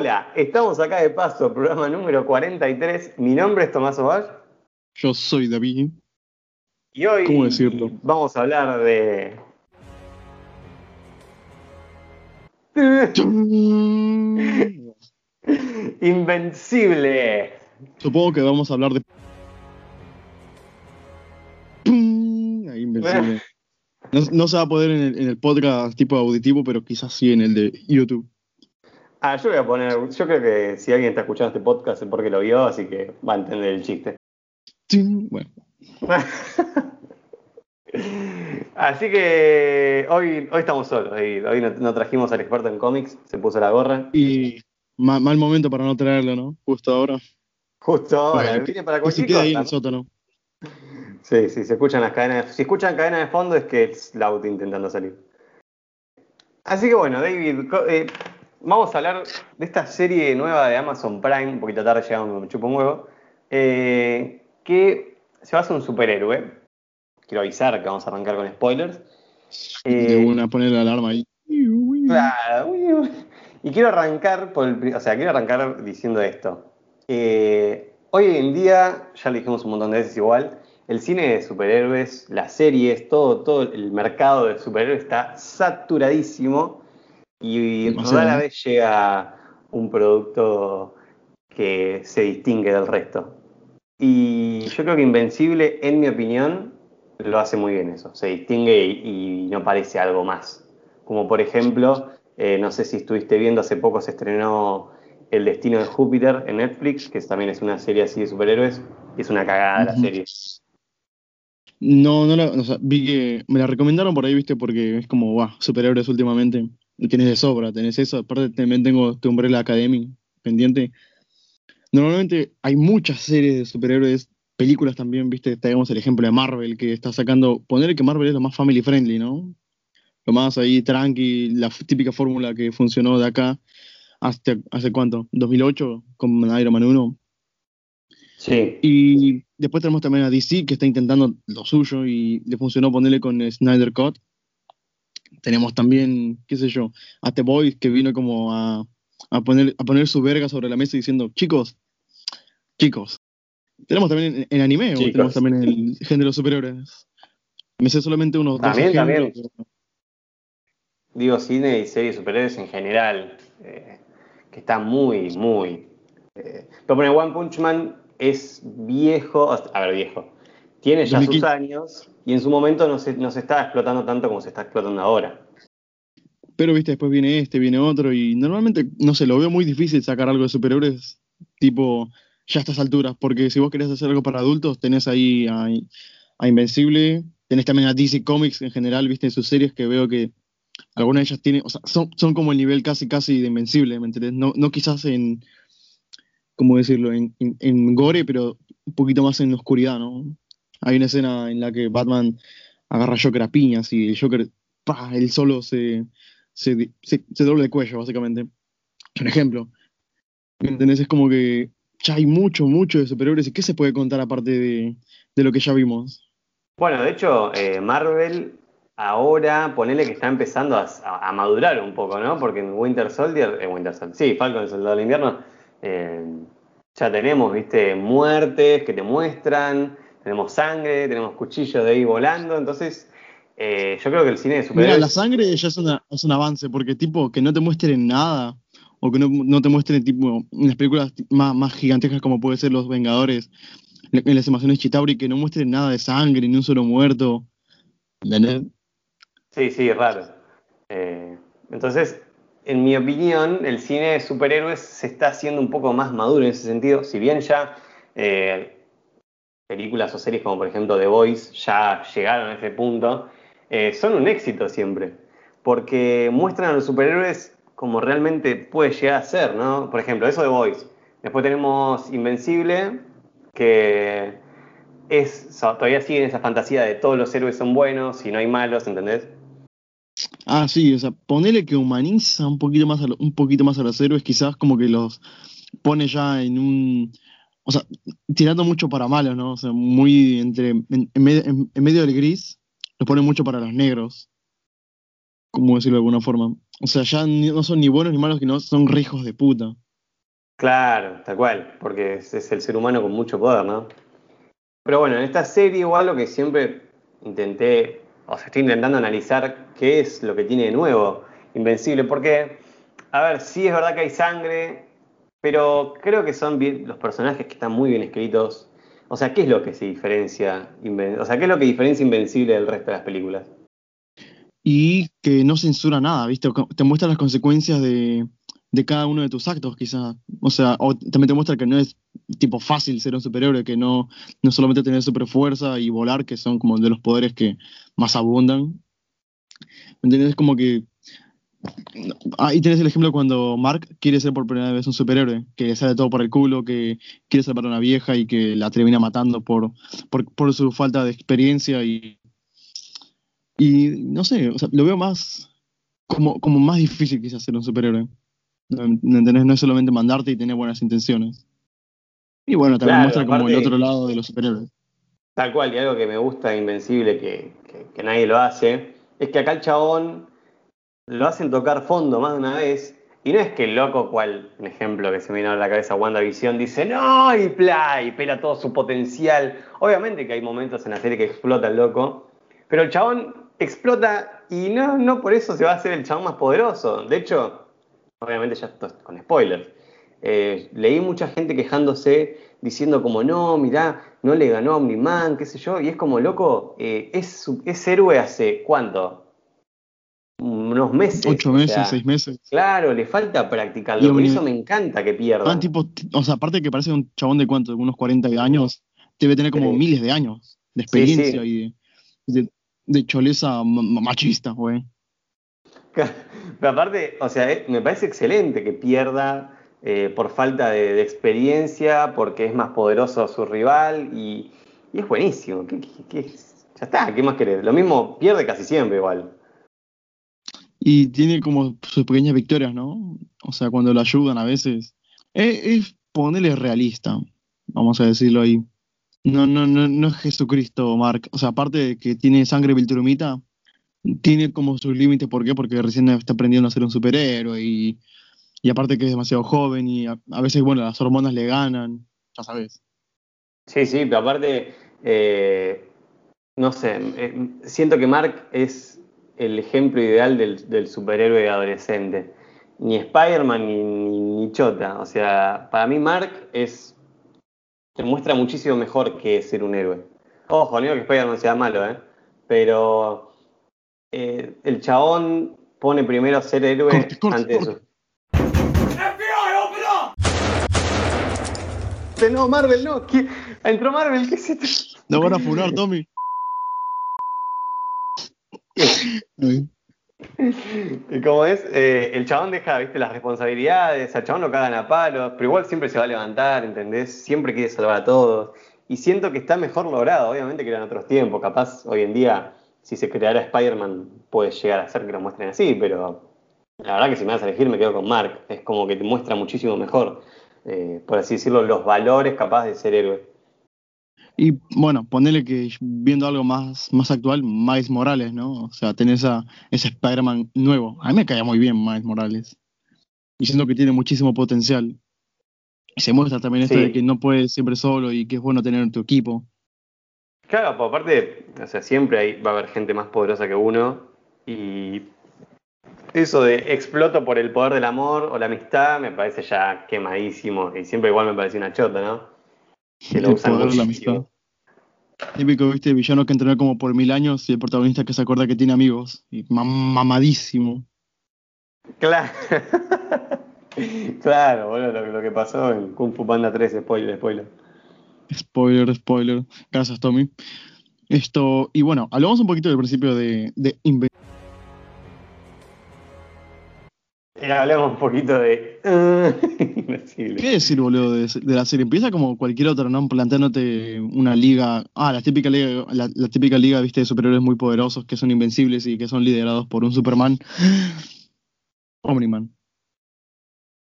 Hola, estamos acá de paso, programa número 43. Mi nombre es Tomás Ovalle. Yo soy David. Y hoy ¿Cómo decirlo? vamos a hablar de. Invencible. Supongo que vamos a hablar de. Invencible. No, no se va a poder en el, en el podcast tipo auditivo, pero quizás sí en el de YouTube. Ah, yo voy a poner. Yo creo que si alguien está escuchando este podcast es porque lo vio, así que va a entender el chiste. Bueno, Así que hoy, hoy estamos solos. Hoy, hoy no, no trajimos al experto en cómics, se puso la gorra. y ma- mal momento para no traerlo, ¿no? Justo ahora. Justo ahora, Bueno, viene para que se cualquier quede ahí en cosa, el ¿no? sótano. Sí, sí, se escuchan las cadenas. Si escuchan cadena de fondo es que es la auto intentando salir. Así que bueno, David, eh, vamos a hablar de esta serie nueva de Amazon Prime, un poquito tarde llegamos, me chupo un huevo, eh, que se basa en un superhéroe. Quiero avisar que vamos a arrancar con spoilers. Eh, De una poner la alarma ahí. Claro. Y quiero arrancar por el, o sea, quiero arrancar diciendo esto. Eh, hoy en día, ya lo dijimos un montón de veces igual, el cine de superhéroes, las series, todo, todo el mercado de superhéroes está saturadísimo y Demasiado, rara ¿no? vez llega un producto que se distingue del resto. Y yo creo que Invencible, en mi opinión, lo hace muy bien eso. Se distingue y, y no parece algo más. Como por ejemplo, eh, no sé si estuviste viendo, hace poco se estrenó El Destino de Júpiter en Netflix, que también es una serie así de superhéroes. y Es una cagada la serie. No, no la, o sea, vi que me la recomendaron por ahí, viste, porque es como, guau, superhéroes últimamente. Tienes de sobra, tenés eso. Aparte también tengo tu Umbrella Academy pendiente. Normalmente hay muchas series de superhéroes, películas también, viste, tenemos el ejemplo de Marvel, que está sacando, poner que Marvel es lo más family friendly, ¿no? Lo más ahí tranqui, la típica fórmula que funcionó de acá hasta, ¿hace cuánto? 2008 con Iron Man 1. Sí. Y después tenemos también a DC que está intentando lo suyo y le funcionó ponerle con Snyder Cut. Tenemos también, qué sé yo, a The Boys que vino como a, a poner, a poner su verga sobre la mesa diciendo, chicos, chicos. Tenemos también en, en anime, o tenemos también el género superiores. Me sé solamente unos dos También, ejemplos, también. pero- Digo cine y series superhéroes en general, eh, que está muy, muy... eh, pero bueno, One Punch Man es viejo, a ver, viejo, tiene ya sus 2015. años y en su momento no se, no se está explotando tanto como se está explotando ahora. Pero, viste, después viene este, viene otro, y normalmente, no sé, lo veo muy difícil sacar algo de superhéroes, tipo, ya a estas alturas, porque si vos querés hacer algo para adultos, tenés ahí a, a Invencible, tenés también a DC Comics en general, viste, en sus series que veo que algunas de ellas tienen, o sea, son, son como el nivel casi, casi de Invencible, ¿me entendés? No, no quizás en, ¿cómo decirlo?, en, en, en gore, pero un poquito más en oscuridad, ¿no? Hay una escena en la que Batman agarra a Joker a piñas y el Joker, ¡pah!, él solo se, se, se, doble de cuello, básicamente. Un ejemplo. ¿Me entendés? Es como que ya hay mucho, mucho de superhéroes. ¿Y qué se puede contar aparte de, de lo que ya vimos? Bueno, de hecho, eh, Marvel ahora, ponele que está empezando a, a- madurar un poco, ¿no? Porque en Winter Soldier, en Winter Soldier, sí, Falcon, el Soldado del Invierno, eh, ya tenemos, viste, muertes que te muestran, tenemos sangre, tenemos cuchillos de ahí volando, entonces eh, yo creo que el cine de Mira, superhéroes... la sangre ya es, una- es un avance, porque tipo, que no te muestren nada, o que no, no te muestren tipo, en las películas más, más gigantescas como puede ser Los Vengadores, en las emociones Chitauri, que no muestren nada de sangre, ni un solo muerto. ¿Entendés? Sí, sí, raro. Eh, entonces, en mi opinión, el cine de superhéroes se está haciendo un poco más maduro en ese sentido. Si bien ya eh, películas o series como por ejemplo The Voice ya llegaron a ese punto, eh, son un éxito siempre. Porque muestran a los superhéroes como realmente puede llegar a ser, ¿no? Por ejemplo, eso de Voice. Después tenemos Invencible, que es, todavía sigue en esa fantasía de todos los héroes son buenos y no hay malos, ¿entendés? Ah, sí, o sea, ponele que humaniza un poquito más un poquito más a los héroes, quizás como que los pone ya en un, o sea, tirando mucho para malos, ¿no? O sea, muy entre, en, medio- en- medio del gris, los pone mucho para los negros, como decirlo de alguna forma. O sea, ya no son ni buenos ni malos, sino son re hijos de puta. Claro, tal cual, porque es, es el ser humano con mucho poder, ¿no? Pero bueno, en esta serie igual lo que siempre intenté, o sea, estoy intentando analizar qué es lo que tiene de nuevo Invencible, porque, a ver, sí es verdad que hay sangre, pero creo que son bien, los personajes que están muy bien escritos. O sea, ¿qué es lo que se diferencia? O sea, ¿qué es lo que diferencia Invencible del resto de las películas? Y que no censura nada, ¿viste? Te muestra las consecuencias de, cada uno de tus actos, quizás. O sea, o también te muestra que no es tipo fácil ser un superhéroe, que no, no solamente tener super fuerza y volar, que son como de los poderes que más abundan. ¿Me entiendes? Como que. Ahí tienes el ejemplo cuando Mark quiere ser por primera vez un superhéroe, que sale todo por el culo, que quiere salvar a una vieja y que la termina matando por, por, por su falta de experiencia y. Y no sé, o sea, lo veo más. Como, como más difícil quizás ser un superhéroe. No, no es solamente mandarte y tener buenas intenciones. Y bueno, también muestra como el otro lado de los superhéroes. Tal cual, y algo que me gusta Invencible, que, que, nadie lo hace, es que acá el chabón lo hacen tocar fondo más de una vez, y no es que el loco, cual, un ejemplo que se me vino a la cabeza, WandaVision, dice, no, y play, pela todo su potencial. Obviamente que hay momentos en la serie que explota el loco, pero el chabón explota y no, no por eso se va a hacer el chabón más poderoso. De hecho, obviamente ya esto con spoilers. Eh, leí mucha gente quejándose, diciendo como, no, mirá, no le ganó a Omniman, qué sé yo, y es como, loco, eh, es, es héroe hace cuánto? Unos meses. Ocho meses, seis meses. Claro, le falta practicarlo, por eso me encanta que pierda. Tipo, o sea, aparte que parece un chabón de cuánto, de unos 40 años, debe tener como miles de años de experiencia y de, de, choleza machista, güey. Pero aparte, o sea, eh, me parece excelente que pierda eh, por falta de, experiencia, porque es más poderoso su rival y, es buenísimo. ya está, ¿qué más querés? Lo mismo pierde casi siempre igual. Y tiene como sus pequeñas victorias, ¿no? O sea, cuando lo ayudan a veces. Es, ponerle realista, vamos a decirlo ahí. No, no, no, no es Jesucristo, Mark. O sea, aparte de que tiene sangre viltrumita, tiene como sus límites, ¿por qué? Porque recién está aprendiendo a ser un superhéroe y, y aparte que es demasiado joven y a, veces, bueno, las hormonas le ganan, ya sabes. Sí, sí, pero aparte, eh, no sé, eh, siento que Mark es el ejemplo ideal del, superhéroe adolescente. Ni Spider-Man ni, ni, Chota. O sea, para mí Mark es. te muestra muchísimo mejor que ser un héroe. Ojo, no digo que Spider-Man sea malo, ¿eh? Pero eh, el chabón pone primero a ser héroe antes de eso. No, Marvel, no. Entró Marvel, ¿qué es esto? No van a funar, Tommy. y como es, eh, el chabón deja, viste, las responsabilidades, al chabón lo cagan a palos, pero igual siempre se va a levantar, ¿entendés? Siempre quiere salvar a todos. Y siento que está mejor logrado, obviamente que eran otros tiempos, capaz hoy en día si se creara Spider-Man puede llegar a ser que lo muestren así, pero la verdad que si me vas a elegir me quedo con Mark. Es como que te muestra muchísimo mejor, eh, por así decirlo, los valores capaz de ser héroe. Y bueno, ponele que viendo algo más, más actual, Miles Morales, ¿no? O sea, tenés a ese Spider-Man nuevo. A mí me caía muy bien Miles Morales. Y siento que tiene muchísimo potencial. Se muestra también esto de que no puedes siempre solo y que es bueno tener tu equipo. Claro, pues aparte, o sea, siempre va a haber gente más poderosa que uno y eso de exploto por el poder del amor o la amistad me parece ya quemadísimo y siempre igual me parece una chota, ¿no? Que lo usan poder, la amistad. Típico, viste, villano que entrenó como por mil años y el protagonista que se acuerda que tiene amigos. Y mamadísimo. Claro. claro, bueno, lo, lo, que pasó en Kung Fu Panda 3, spoiler, spoiler. Spoiler, spoiler. Gracias, Tommy. Esto, y bueno, hablamos un poquito del principio de, de hablamos un poquito de. ¿Qué decir, boludo, de, la serie? Empieza como cualquier otra, ¿no? Planteándote una liga. Ah, la típica liga, la, típica liga, viste, de superhéroes muy poderosos que son invencibles y que son liderados por un Superman. Omniman.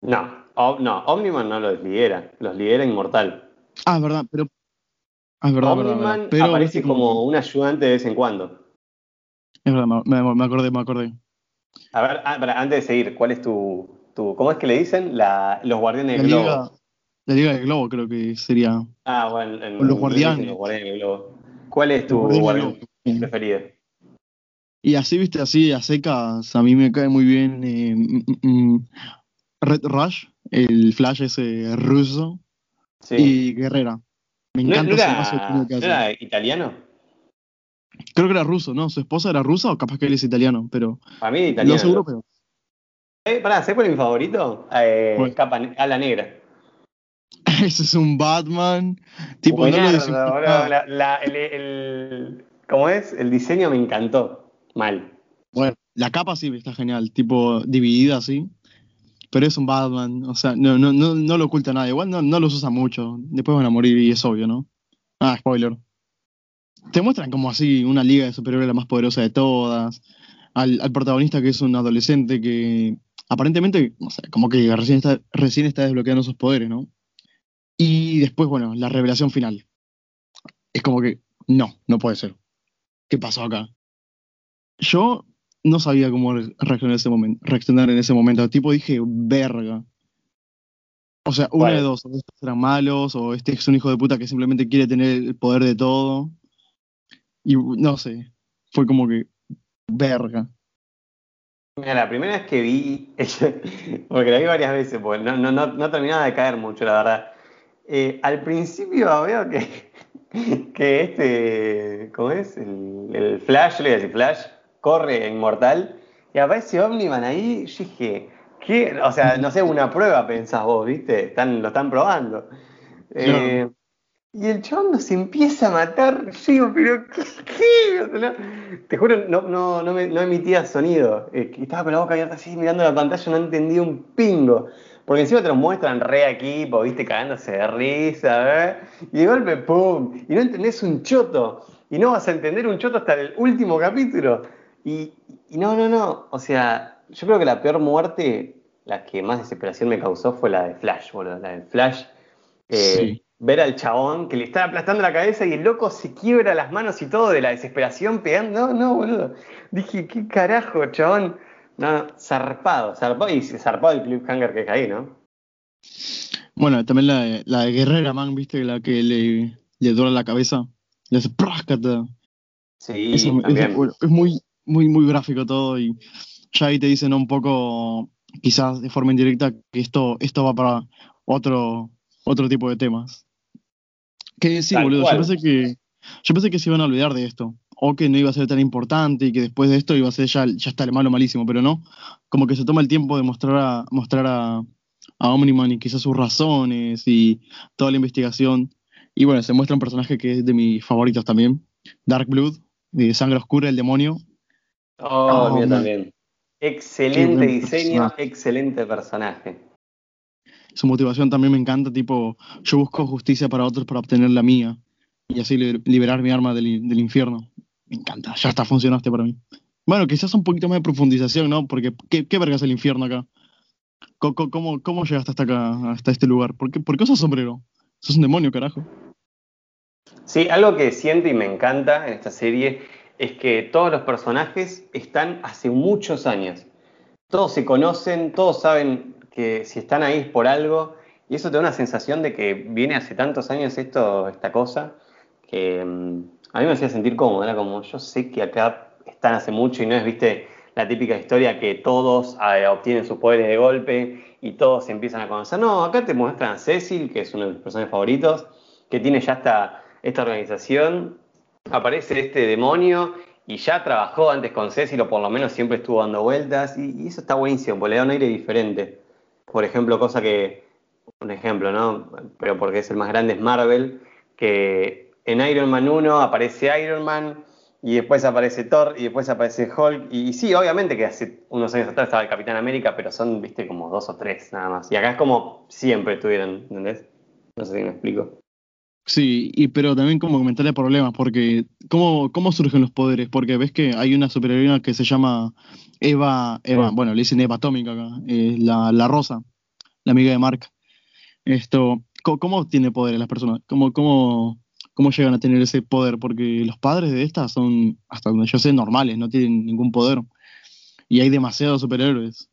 No, no, Omniman no los lidera, los lidera Inmortal. Ah, es verdad, pero. Ah, es verdad, Omniman Pero, aparece como un ayudante de vez en cuando. Es verdad, me, acordé, me acordé. A ver, ah, antes de seguir, ¿cuál es tu, tu, ¿cómo es que le dicen? La, los guardianes del globo. la Liga del Globo creo que sería. Ah, bueno, los guardianes. Los guardianes del globo. ¿Cuál es tu guardián preferido? Y así, viste, así a secas, a mí me cae muy bien eh, mm, mm, mm, Red Rush, el Flash ese ruso, y Guerrera. Me encanta ¿No, era, era italiano? Creo que era ruso, ¿no? ¿Su esposa era rusa o capaz que él es italiano? Pero. A mí italiano. No seguro, pero. Eh, pará, ¿sabes cuál es mi favorito? Eh, capa, a la negra. Ese es un Batman. Tipo, no la, el, el, ¿Cómo es? El diseño me encantó. Mal. Bueno, la capa sí está genial, tipo dividida así. Pero es un Batman, o sea, no, no, no, no lo oculta nada. Igual no, no los usa mucho. Después van a morir y es obvio, ¿no? Ah, spoiler. Te muestran como así una liga de superhéroes la más poderosa de todas. Al, al, protagonista que es un adolescente que aparentemente, no sé, como que recién está, recién está desbloqueando sus poderes, ¿no? Y después, bueno, la revelación final. Es como que, no, no puede ser. ¿Qué pasó acá? Yo no sabía cómo reaccionar en ese momento. Reaccionar en ese momento. Tipo dije, verga. O sea, uno de dos, o estos eran malos, o este es un hijo de puta que simplemente quiere tener el poder de todo. Y no sé, fue como que, verga. Mira, la primera vez que vi, porque la vi varias veces, porque no, no, no, terminaba de caer mucho, la verdad. Eh, al principio veo que, que este, ¿cómo es? El, el Flash, le voy a decir Flash, corre Inmortal, y aparece Omniman ahí, yo dije, ¿qué? O sea, no sé, una prueba pensás vos, ¿viste? Están, lo están probando. Eh, y el chabón nos empieza a matar. Yo pero ¿qué? te juro, no, no, no, me, no emitía sonido. Estaba con la boca abierta así, mirando la pantalla, no entendía un pingo. Porque encima te lo muestran re equipo, viste, cagándose de risa, ¿eh? Y de golpe, ¡pum! Y no entendés un choto. Y no vas a entender un choto hasta el último capítulo. Y, no, no, no. O sea, yo creo que la peor muerte, la que más desesperación me causó fue la de Flash, boludo. La de Flash. Eh, ver al chabón que le está aplastando la cabeza y el loco se quiebra las manos y todo de la desesperación pegando. No, no, boludo. Dije, ¿qué carajo, chabón? No, zarpado, zarpado y zarpado el cliffhanger que caí, ¿no? Bueno, también la de, la de Guerrera Man, ¿viste? La que le, le dura la cabeza. Le hace Sí, también. es, muy, muy, muy gráfico todo y ya ahí te dicen un poco, quizás de forma indirecta, que esto, esto va para otro, otro tipo de temas. Que sí, boludo, yo pensé que, yo pensé que se iban a olvidar de esto, o que no iba a ser tan importante y que después de esto iba a ser ya, ya está el malo malísimo, pero no, como que se toma el tiempo de mostrar a, mostrar a, a Omniman y quizás sus razones y toda la investigación. Y bueno, se muestra un personaje que es de mis favoritos también, Dark Blood, de Sangre Oscura, el demonio, Oh, mío también. Excelente diseño, excelente personaje. Su motivación también me encanta, tipo, yo busco justicia para otros para obtener la mía y así liberar mi arma del, infierno. Me encanta, ya está, funcionaste para mí. Bueno, quizás un poquito más de profundización, ¿no? Porque, ¿qué, qué verga es el infierno acá? ¿Cómo, llegaste hasta acá, hasta este lugar? ¿Por qué, ¿Por qué sombrero? Sos un demonio, carajo. Sí, algo que siento y me encanta en esta serie es que todos los personajes están hace muchos años. Todos se conocen, todos saben que si están ahí es por algo, y eso te da una sensación de que viene hace tantos años esto, esta cosa, que mm, a mí me hacía sentir cómodo, era como yo sé que acá están hace mucho y no es, viste, la típica historia que todos eh, obtienen sus poderes de golpe y todos se empiezan a conocer. No, acá te muestran a Cecil, que es uno de mis personajes favoritos, que tiene ya esta, esta organización aparece este demonio y ya trabajó antes con Cecil o por lo menos siempre estuvo dando vueltas y, eso está buenísimo, porque le da un aire diferente. Por ejemplo, cosa que, un ejemplo, ¿no? Pero porque es el más grande es Marvel, que en Iron Man 1 aparece Iron Man y después aparece Thor y después aparece Hulk y, sí, obviamente que hace unos años atrás estaba el Capitán América, pero son, viste, como dos o tres nada más. Y acá es como siempre estuvieron, ¿entendés? No sé si me explico. Sí, y, pero también como comentarle problemas, porque ¿cómo, ¿cómo surgen los poderes? Porque ves que hay una superheroína que se llama Eva, Eva bueno, le dicen Eva Atómica acá, eh, la, la, Rosa, la amiga de Mark. Esto, ¿cómo, tiene poderes las personas? ¿Cómo, cómo, ¿Cómo llegan a tener ese poder? Porque los padres de estas son, hasta donde yo sé, normales, no tienen ningún poder. Y hay demasiados superhéroes.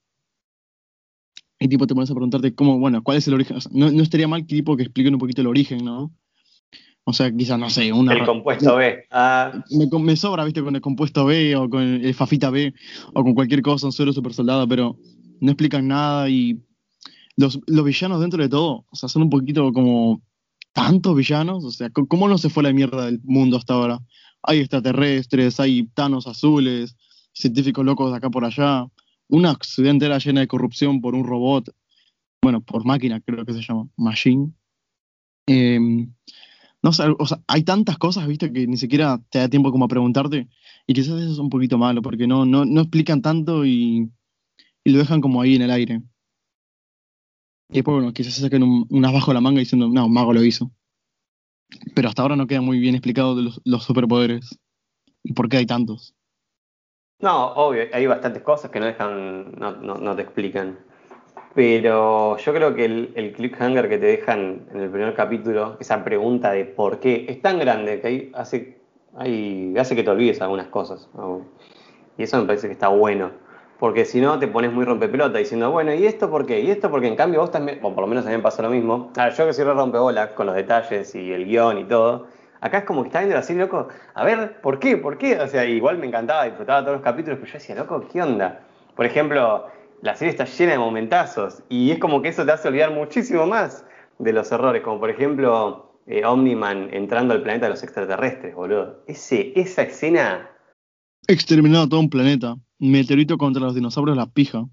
y tipo te pones a preguntarte cómo, bueno, cuál es el origen. O sea, no, no estaría mal que tipo que expliquen un poquito el origen, ¿no? O sea, quizás, no sé, una... El compuesto B. Ah, Me, me sobra, viste, con el compuesto B o con el Fafita B o con cualquier cosa, un suero super soldado, pero no explican nada y los, los villanos dentro de todo, o sea, son un poquito como tantos villanos, o sea, ¿cómo no se fue la mierda del mundo hasta ahora? Hay extraterrestres, hay tanos azules, científicos locos de acá por allá, una ciudad entera llena de corrupción por un robot, bueno, por máquina creo que se llama, Machine. Em, no sé, o sea, hay tantas cosas, viste, que ni siquiera te da tiempo como a preguntarte, y quizás eso es un poquito malo, porque no, no, no explican tanto y, y lo dejan como ahí en el aire. Y después, bueno, quizás se saquen un, un as bajo la manga diciendo, no, un mago lo hizo. Pero hasta ahora no queda muy bien explicado de los, los superpoderes. ¿Y por qué hay tantos? No, obvio, hay bastantes cosas que no dejan, no, no, no te explican. Pero yo creo que el, el cliffhanger que te dejan en el primer capítulo, esa pregunta de por qué, es tan grande que ahí hace, hace que te olvides algunas cosas. Y eso me parece que está bueno. Porque si no, te pones muy rompepelota diciendo, bueno, ¿y esto por qué? Y esto porque en cambio vos también, o por lo menos a mí me pasa lo mismo. A ver, yo que soy rompebolas con los detalles y el guion y todo. Acá es como que está viendo así, loco. A ver, ¿por qué? ¿Por qué? O sea, igual me encantaba, disfrutaba todos los capítulos, pero yo decía, loco, ¿qué onda? Por ejemplo, la serie está llena de momentazos y es como que eso te hace olvidar muchísimo más de los errores, como por ejemplo eh, Omniman entrando al planeta de los extraterrestres, boludo. Ese, esa escena, Exterminado todo un planeta. Meteorito contra los dinosaurios, la pija.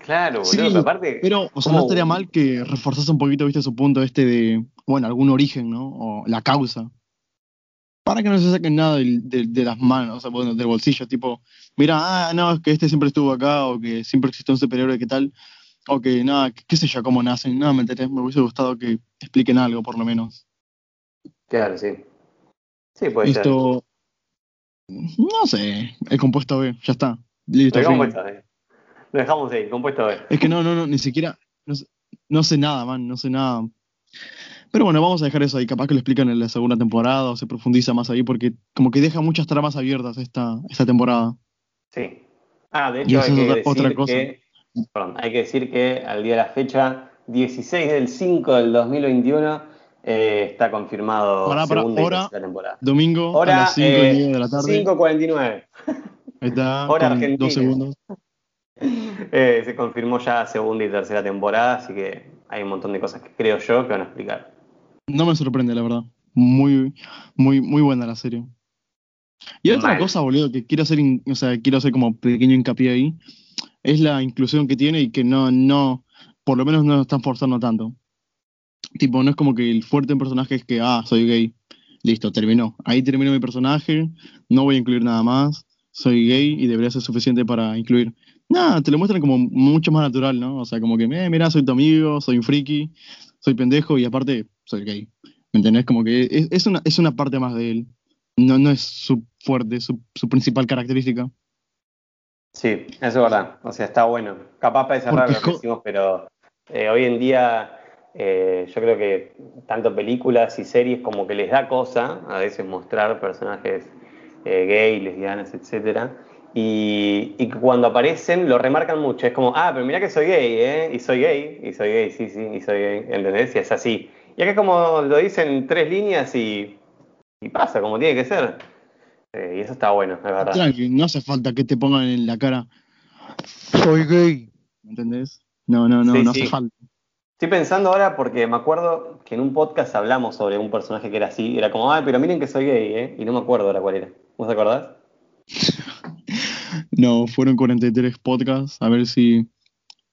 claro, boludo, Sí, pero aparte... Pero, o sea, ¿cómo- no estaría mal que reforzase un poquito, viste, su punto este de, bueno, algún origen, ¿no? O la causa. Para que no se saquen nada de, las manos, o sea, bueno, del bolsillo, tipo, mira, ah, no, es que este siempre estuvo acá, o que siempre existió un superhéroe, ¿qué tal? O que, nada, qué, qué sé yo, cómo nacen. No, me enteré, me hubiese gustado que expliquen algo, por lo menos. Claro, sí. Sí, puede ser. Esto, no sé, el compuesto B, ya está. Listo, fin. dejamos ahí. Lo dejamos ahí, compuesto B. Es que no, no, no, ni siquiera, no, sé- no sé nada, man, no sé nada. Pero bueno, vamos a dejar eso ahí, capaz que lo explican en la segunda temporada o se profundiza más ahí, porque como que deja muchas tramas abiertas esta, esta temporada. Sí. Ah, de hecho hay que otra- decir otra cosa. que, perdón, hay que decir que al día de la fecha, 16 del 5 del 2021, eh, está confirmado Pará, pará, segunda hora, temporada. Domingo a Hora las 5 y eh, media de la tarde. 5.49. Ahí está, hora argentina. dos segundos. Eh, se confirmó ya segunda y tercera temporada, así que hay un montón de cosas que creo yo que van a explicar. No me sorprende, la verdad. Muy, muy, muy buena la serie. Y otra cosa, boludo, que quiero hacer, o sea, quiero hacer como pequeño hincapié ahí, es la inclusión que tiene y que no, no, por lo menos no lo están forzando tanto. Tipo, no es como que el fuerte en personaje es que, ah, soy gay. Listo, terminó. Ahí terminó mi personaje, no voy a incluir nada más, soy gay y debería ser suficiente para incluir. Nada, te lo muestran como mucho más natural, ¿no? O sea, como que, eh, mira, soy tu amigo, soy un friki, soy pendejo y aparte soy gay. ¿Me entendés? Como que es, es una, es una parte más de él. No, no es su fuerte, su, su principal característica. Sí, eso es verdad. O sea, está bueno. Capaz para cerrar lo que decimos, pero eh, hoy en día eh, yo creo que tanto películas y series como que les da cosa a veces mostrar personajes eh, gay, lesbianas, etcétera. Y, y cuando aparecen lo remarcan mucho. Es como, ah, pero mira que soy gay, ¿eh? Y soy gay, y soy gay, sí, sí, y soy gay. ¿Entendés? Y es así. Y acá como lo dicen en tres líneas y, y pasa como tiene que ser. Eh, y eso está bueno, es verdad. Tranqui, no hace falta que te pongan en la cara. Soy gay. ¿Me entendés? No, no, no, Sí, no sí. hace falta. Estoy pensando ahora porque me acuerdo que en un podcast hablamos sobre un personaje que era así. Era como, ay, pero miren que soy gay, ¿eh? Y no me acuerdo ahora cuál era. ¿Vos te acordás? No, fueron 43 podcasts. A ver si.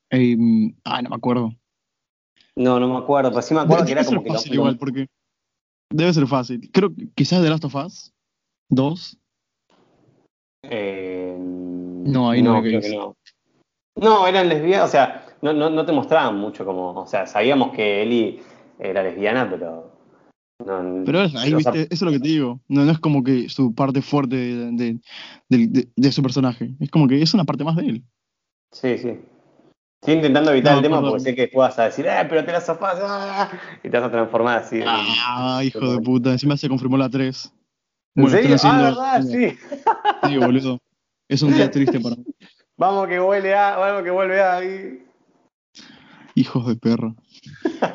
eh, ah, no me acuerdo. No, no me acuerdo. Pero sí me acuerdo que era como que... fácil igual, porque. Debe ser fácil. Creo que quizás The Last of Us 2. Eh, No, ahí no era creo que no. No, eran lesbianas, o sea, no, no, no te mostraban mucho como... O sea, sabíamos que Ellie era lesbiana, pero... no- Pero es- ahí, viste, eso es lo que te digo. No, no es como que su parte fuerte de, de- de- de- de su personaje. Es como que es una parte más de él. Sí, sí. Estoy intentando evitar No, el tema perdón. porque sé que después vas a decir, eh, pero te la sofás, ah", y te vas a transformar así. Ah, hijo de puta. Encima se confirmó la 3. ¿En Bueno, serio? están Ah, haciendo- verdad, sí. Sí, boludo. Es un día triste para mí. Vamos que vuelve a, vamos que vuelve a. ahí. Hijos de perro.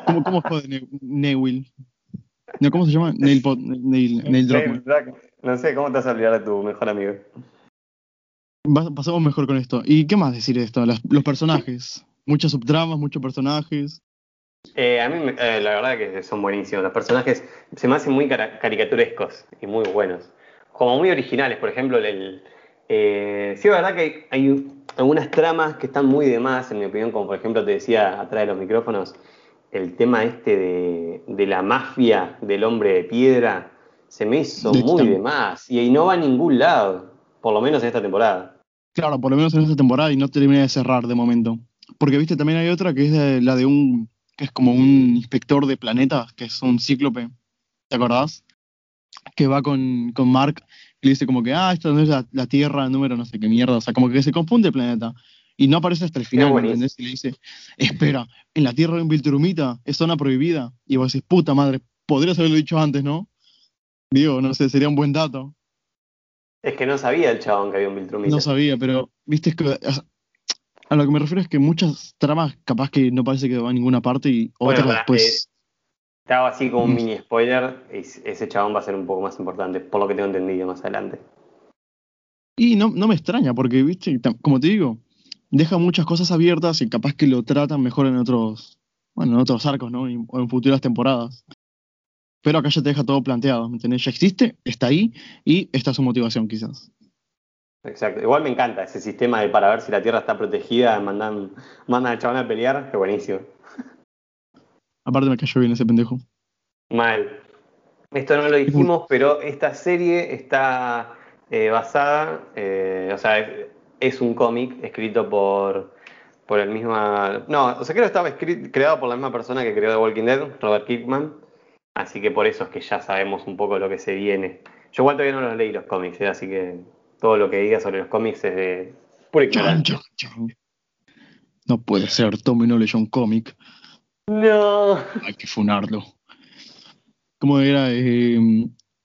¿Cómo, cómo jode Ne- Neville? No, ¿Cómo se llama? Neil, Pot- Neil, Neil. No sé, ¿cómo te vas a olvidar de tu mejor amigo? Pasamos mejor con esto. ¿Y qué más decir de esto? Las- los personajes. Muchas subtramas, muchos personajes. Eh, a mí, eh, la verdad que son buenísimos. Los personajes se me hacen muy caricaturescos y muy buenos. Como muy originales, por ejemplo, el, eh, sí, la verdad que hay, algunas tramas que están muy de más, en mi opinión, como por ejemplo te decía atrás de los micrófonos, el tema este de, de la mafia del hombre de piedra, se me hizo muy de más. Y ahí no va a ningún lado, por lo menos en esta temporada. Claro, por lo menos en esta temporada y no termina de cerrar de momento. Porque, viste, también hay otra que es de- la de un. que es como un inspector de planetas, que es un cíclope. ¿Te acordás? Que va con, con Mark y le dice como que, ah, esta no es la, la Tierra, número no sé qué mierda. O sea, como que se confunde el planeta. Y no aparece hasta el final, ¿me entendés? Y le dice, espera, en la Tierra hay un Viltrumita, es zona prohibida. Y vos decís, puta madre, podrías haberlo dicho antes, ¿no? Digo, no sé, sería un buen dato. Es que no sabía el chabón que había un Viltrumita. No sabía, pero viste es que a lo que me refiero es que muchas tramas capaz que no parece que va a ninguna parte y Bueno, otras después. Te hago así como un Mm. mini spoiler, y ese chabón va a ser un poco más importante, por lo que tengo entendido más adelante. Y no, no me extraña, porque viste, como te digo, deja muchas cosas abiertas y capaz que lo tratan mejor en otros, bueno, en otros arcos, ¿no? Y- o en futuras temporadas. Pero acá ya te deja todo planteado, ¿me entendés? Ya existe, está ahí y esta es su motivación quizás. Exacto. Igual me encanta ese sistema de para ver si la Tierra está protegida, mandan, mandan al chabón a pelear, que buenísimo. Aparte me cayó bien ese pendejo. Mal. Esto no lo dijimos, pero esta serie está eh, basada, eh, o sea, es, es un cómic escrito por, por el mismo... No, o sea, creo que estaba escri- creado por la misma persona que creó The Walking Dead, Robert Kirkman. Así que por eso es que ya sabemos un poco lo que se viene. Yo igual todavía no los leí los cómics, ¿eh? así que todo lo que diga sobre los cómics es de pura ignorancia. No puede ser, Tommy no leyó un cómic. No. hay que funarlo. Como era, eh,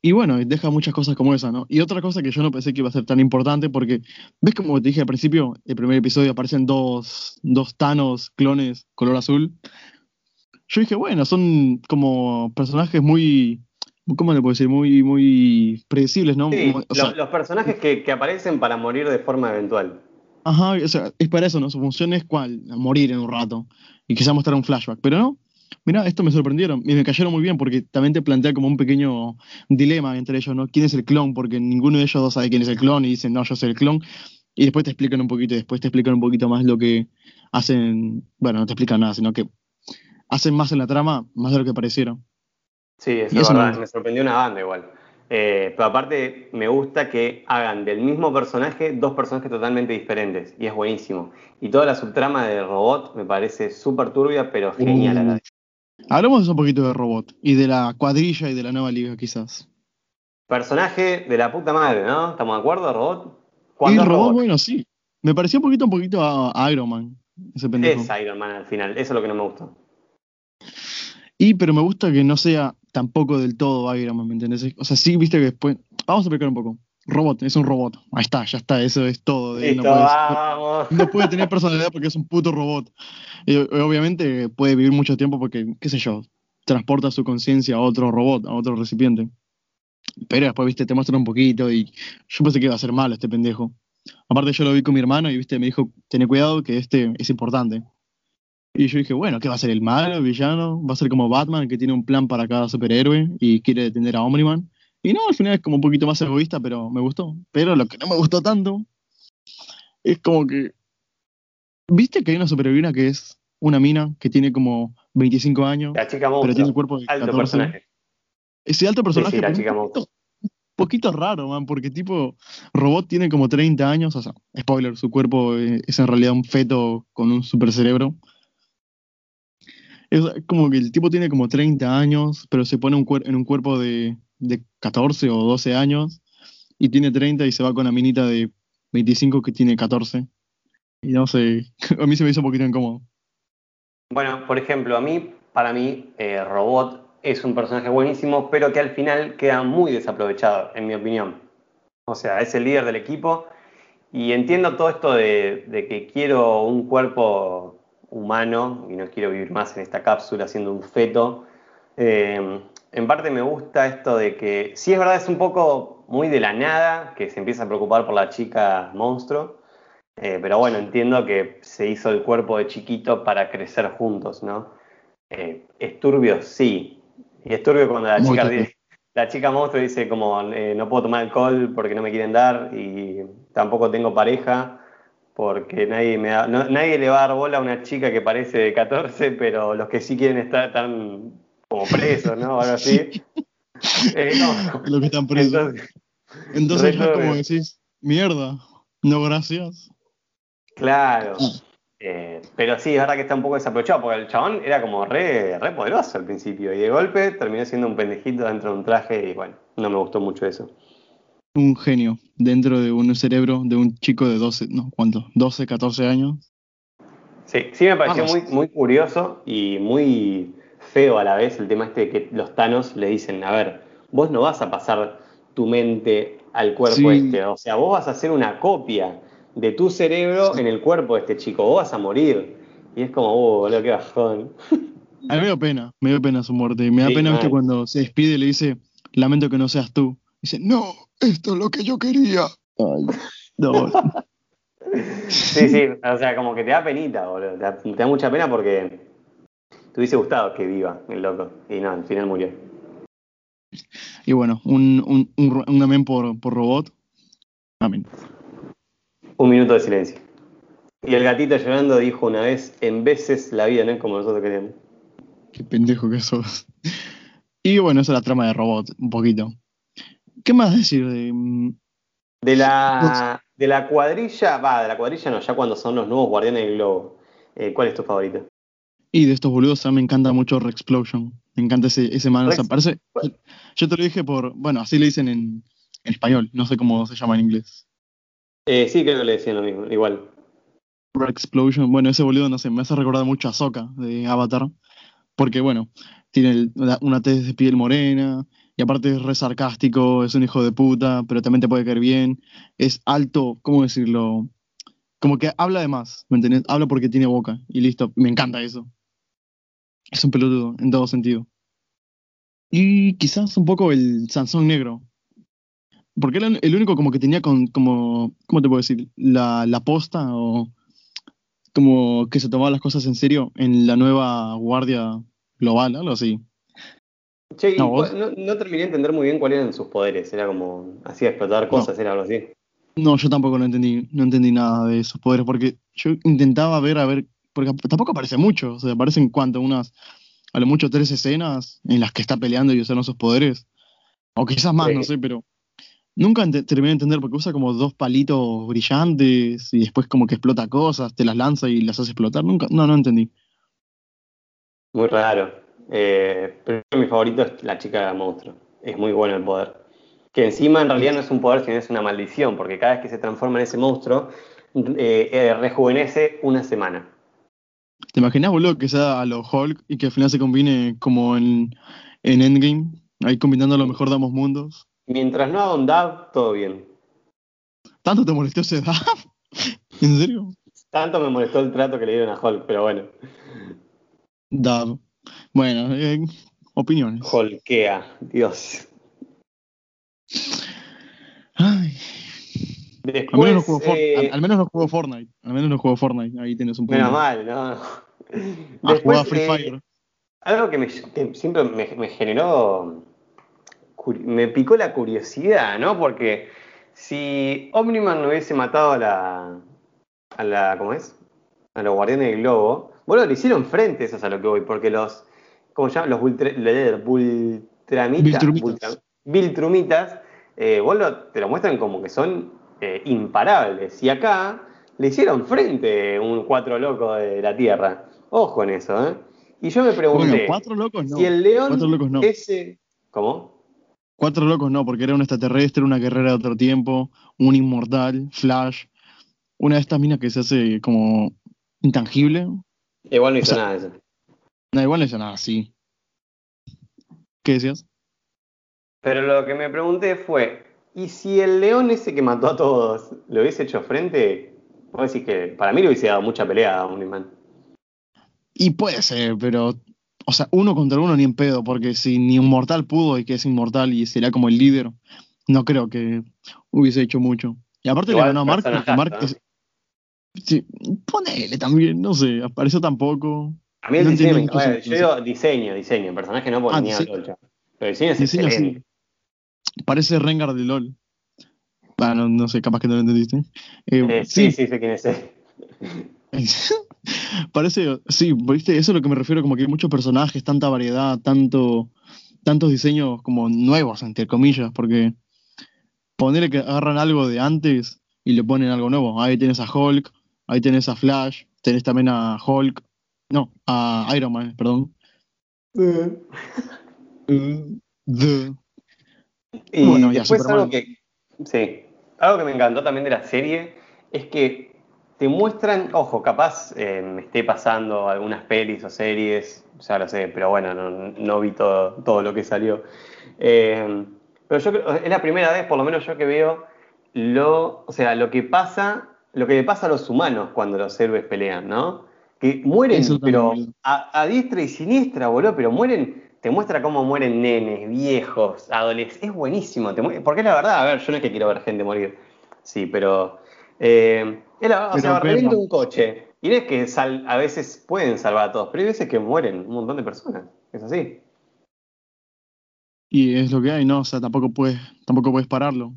y bueno, deja muchas cosas como esa, ¿no? Y otra cosa que yo no pensé que iba a ser tan importante, porque, ¿ves como te dije al principio, el primer episodio aparecen dos, dos Thanos clones color azul? Yo dije, bueno, son como personajes muy, ¿cómo le puedo decir? Muy, muy predecibles, ¿no? Sí, o los personajes que, que aparecen para morir de forma eventual. Ajá, o sea, es para eso, ¿no? Su función es cuál, morir en un rato y quizá mostrar un flashback, pero no. Mira, esto me sorprendieron y me cayeron muy bien porque también te plantea como un pequeño dilema entre ellos, ¿no? ¿Quién es el clon? Porque ninguno de ellos dos sabe quién es el clon y dicen, no, yo soy el clon. Y después te explican un poquito y después te explican un poquito más lo que hacen, bueno, no te explican nada, sino que hacen más en la trama, más de lo que parecieron. Sí, eso eso verdad, me sorprendió una banda igual. Eh, pero aparte me gusta que hagan del mismo personaje dos personajes totalmente diferentes y es buenísimo. Y toda la subtrama de robot me parece súper turbia, pero genial. a la vez. Hablamos un poquito de Robot y de la cuadrilla y de la nueva liga, quizás. Personaje de la puta madre, ¿no? ¿Estamos de acuerdo, robot? Y Robot, robot, bueno, sí. Me pareció un poquito, un poquito a, a Iron Man, ese pendejo. es Iron Man al final, eso es lo que no me gustó. Y, pero me gusta que no sea tampoco del todo Iron Man, ¿me entendés? O sea, sí, viste que después. Vamos a explicar un poco. Robot, es un robot. Ahí está, ya está, eso es todo. de él, Listo, no, puede, vamos. no puede tener personalidad porque es un puto robot. Y, obviamente puede vivir mucho tiempo porque, qué sé yo, transporta su conciencia a otro robot, a otro recipiente. Pero después, viste, te muestran un poquito y yo pensé que iba a ser malo este pendejo. Aparte, yo lo vi con mi hermano y, viste, me dijo, ten cuidado que este es importante. Y yo dije, bueno, ¿qué va a ser el malo, el villano? ¿Va a ser como Batman, que tiene un plan para cada superhéroe y quiere detener a Omniman? Y no, al final es como un poquito más egoísta, pero me gustó. Pero lo que no me gustó tanto es como que. ¿Viste que hay una superheroína que es una mina que tiene como 25 años, La chica pero monstruo. tiene el cuerpo de Alto 14? personaje. Ese alto personaje, sí, la pero chica un poquito, poquito raro, man, porque tipo, Robot tiene como 30 años, o sea, spoiler, su cuerpo eh, es en realidad un feto con un super cerebro. Es como que el tipo tiene como 30 años, pero se pone un en un cuerpo de, de 14 o 12 años, y tiene 30 y se va con la minita de 25 que tiene 14. Y no sé, a mí se me hizo un poquito incómodo. Bueno, por ejemplo, a mí, para mí, eh, Robot es un personaje buenísimo, pero que al final queda muy desaprovechado, en mi opinión. O sea, es el líder del equipo y entiendo todo esto de, de que quiero un cuerpo humano y no quiero vivir más en esta cápsula siendo un feto. Eh, en parte me gusta esto de que, sí es verdad, es un poco muy de la nada que se empieza a preocupar por la chica monstruo, eh, pero bueno, entiendo que se hizo el cuerpo de chiquito para crecer juntos, ¿no? Eh, es turbio, sí. Y es turbio cuando la chica, la chica monstruo dice como eh, no puedo tomar alcohol porque no me quieren dar y tampoco tengo pareja porque nadie me nadie le va a dar bola a una chica que parece de 14, pero los que sí quieren estar están como presos, ¿no? Algo así. Eh, no. Los que están presos. Entonces, es como decís, mierda, no gracias. Claro. Ah. Eh, pero sí, es verdad que está un poco desaprovechado, porque el chabón era como re, re poderoso al principio, y de golpe terminó siendo un pendejito dentro de un traje, y bueno, no me gustó mucho eso. Un genio dentro de un cerebro de un chico de 12, no, ¿cuánto? 12, 14 años. Sí, sí me pareció muy, muy curioso y muy feo a la vez el tema este de que los Thanos le dicen, a ver, vos no vas a pasar tu mente al cuerpo este, o sea, vos vas a hacer una copia de tu cerebro en el cuerpo de este chico. Vos vas a morir. Y es como, oh, boludo, qué bajón. A mí me dio pena, me dio pena su muerte. Y me da pena, viste, cuando se despide y le dice, lamento que no seas tú. Dice, no, esto es lo que yo quería. Ay, no. sí, sí, o sea, como que te da penita, boludo. Te da, mucha pena porque te hubiese gustado que viva el loco. Y no, al final murió. Y bueno, un, un, un, un amén por, por robot. Amén. Un minuto de silencio. Y el gatito llorando dijo una vez, en veces la vida no es como nosotros queremos. Qué pendejo que sos. Y bueno, esa es la trama de Robot, un poquito. ¿Qué más decir de...? Mm, de la, de la cuadrilla, va, de la cuadrilla no, ya cuando son los nuevos guardianes del globo. Eh, ¿Cuál es tu favorito? Y de estos boludos a mí me encanta mucho Rexplosion. Me encanta ese, ese man. yo te lo dije por, bueno, así le dicen en, en español, no sé cómo se llama en inglés. Eh, sí, creo que le decían lo mismo, igual. Explosion, bueno, ese boludo, no sé, me hace recordar mucho a Soka de Avatar, porque bueno, tiene una tez de piel morena, y aparte es re sarcástico, es un hijo de puta, pero también te puede caer bien, es alto, ¿cómo decirlo? Como que habla de más, ¿me? Habla porque tiene boca, y listo, me encanta eso. Es un pelotudo, en todo sentido. Y quizás un poco el Sansón negro, porque era el único como que tenía con, como, ¿cómo te puedo decir? La, la posta o como que se tomaba las cosas en serio en la nueva guardia global, algo así. Che, no, no, terminé de entender muy bien cuáles eran sus poderes, era como hacía explotar cosas, era algo así. No, yo tampoco lo entendí, no entendí nada de sus poderes, porque yo intentaba ver, a ver, porque tampoco aparece mucho, o sea, aparecen cuánto, unas, a lo mucho tres escenas en las que está peleando y usando sus poderes, o quizás más, no sé, pero Nunca terminé de entender porque usa como dos palitos brillantes y después como que explota cosas, te las lanza y las hace explotar. Nunca, no, no entendí. Muy raro. Eh, pero mi favorito es la chica monstruo. Es muy bueno el poder. Que encima en realidad no es un poder, sino es una maldición, porque cada vez que se transforma en ese monstruo, eh, eh, rejuvenece una semana. ¿Te imaginas, boludo, que sea a lo Hulk y que al final se combine como en, en Endgame? Ahí combinando a lo mejor damos mundos. Mientras no haga un DAB, todo bien. ¿Tanto te molestó ese DAB? ¿En serio? Tanto me molestó el trato que le dieron a Hulk, pero bueno. DAB. Bueno, eh, opiniones. Hulkea, Dios. Ay. al, menos no eh, al, menos no jugó Fortnite. Al menos no jugó Fortnite. Ahí tienes un poco. Menos mal, ¿no? Después, a Free eh, Fire. Algo que, me, que siempre me, me generó me picó la curiosidad, ¿no? Porque si Omniman no hubiese matado a la. a la. ¿cómo es? A los guardianes del globo. Bueno, le hicieron frente, eso es a lo que voy, porque los. ¿Cómo se llaman? Los Bultramitas. Viltrumitas. Eh, vos te lo muestran como que son eh, imparables. Y acá le hicieron frente un cuatro locos de la Tierra. Ojo en eso, ¿eh? Y yo me pregunté. cuatro locos no. Si el león no. ese. ¿Cómo? Cuatro locos no, porque era un extraterrestre, una guerrera de otro tiempo, un inmortal, Flash, una de estas minas que se hace como intangible. Igual no hizo nada de eso. No, igual no hizo nada, sí. ¿Qué decías? Pero lo que me pregunté fue, ¿y si el león ese que mató a todos lo hubiese hecho frente? Puedo decir que para mí le hubiese dado mucha pelea a un imán. Y puede ser, pero. O sea, uno contra uno ni en pedo, porque si ni un mortal pudo y que es inmortal y sería como el líder, no creo que hubiese hecho mucho. Y aparte le ganó a Mark, porque Mark es, Sí, ponele también, no sé, apareció tampoco. A mí el diseño me encanta. Yo digo diseño, diseño, personaje no ponía ah, LOL. Pero diseño es diseño excelente. Sí. Parece Rengar de LOL. Bueno, no, sé, capaz que no lo entendiste. Eh, eh, sí, sí, sé quién es. Parece, sí, viste, eso es lo que me refiero, como que hay muchos personajes, tanta variedad, tanto, tantos diseños como nuevos, entre comillas, porque ponerle que agarran algo de antes y le ponen algo nuevo. Ahí tienes a Hulk, Ahí tenés a Flash, tenés también a Hulk, no, a Iron Man, perdón. Y bueno, después algo que, sí, algo que me encantó también de la serie es que te muestran, ojo, capaz eh, me esté pasando algunas pelis o series, ya lo sé, pero bueno, no, vi todo, todo, lo que salió. Eh, pero yo creo, es la primera vez, por lo menos yo que veo, lo, o sea, lo que pasa lo que le pasa a los humanos cuando los héroes pelean, ¿no? Que mueren, pero a, diestra y siniestra, boludo, pero mueren, te muestra cómo mueren nenes, viejos, adolescentes. Es buenísimo, porque es la verdad, a ver, yo no es que quiero ver gente morir, sí, pero. Eh, o sea, revienta un coche. Y no es que a veces pueden salvar a todos, pero hay veces que mueren un montón de personas. Es así. Y es lo que hay, ¿no? O sea, tampoco puedes, tampoco puedes pararlo.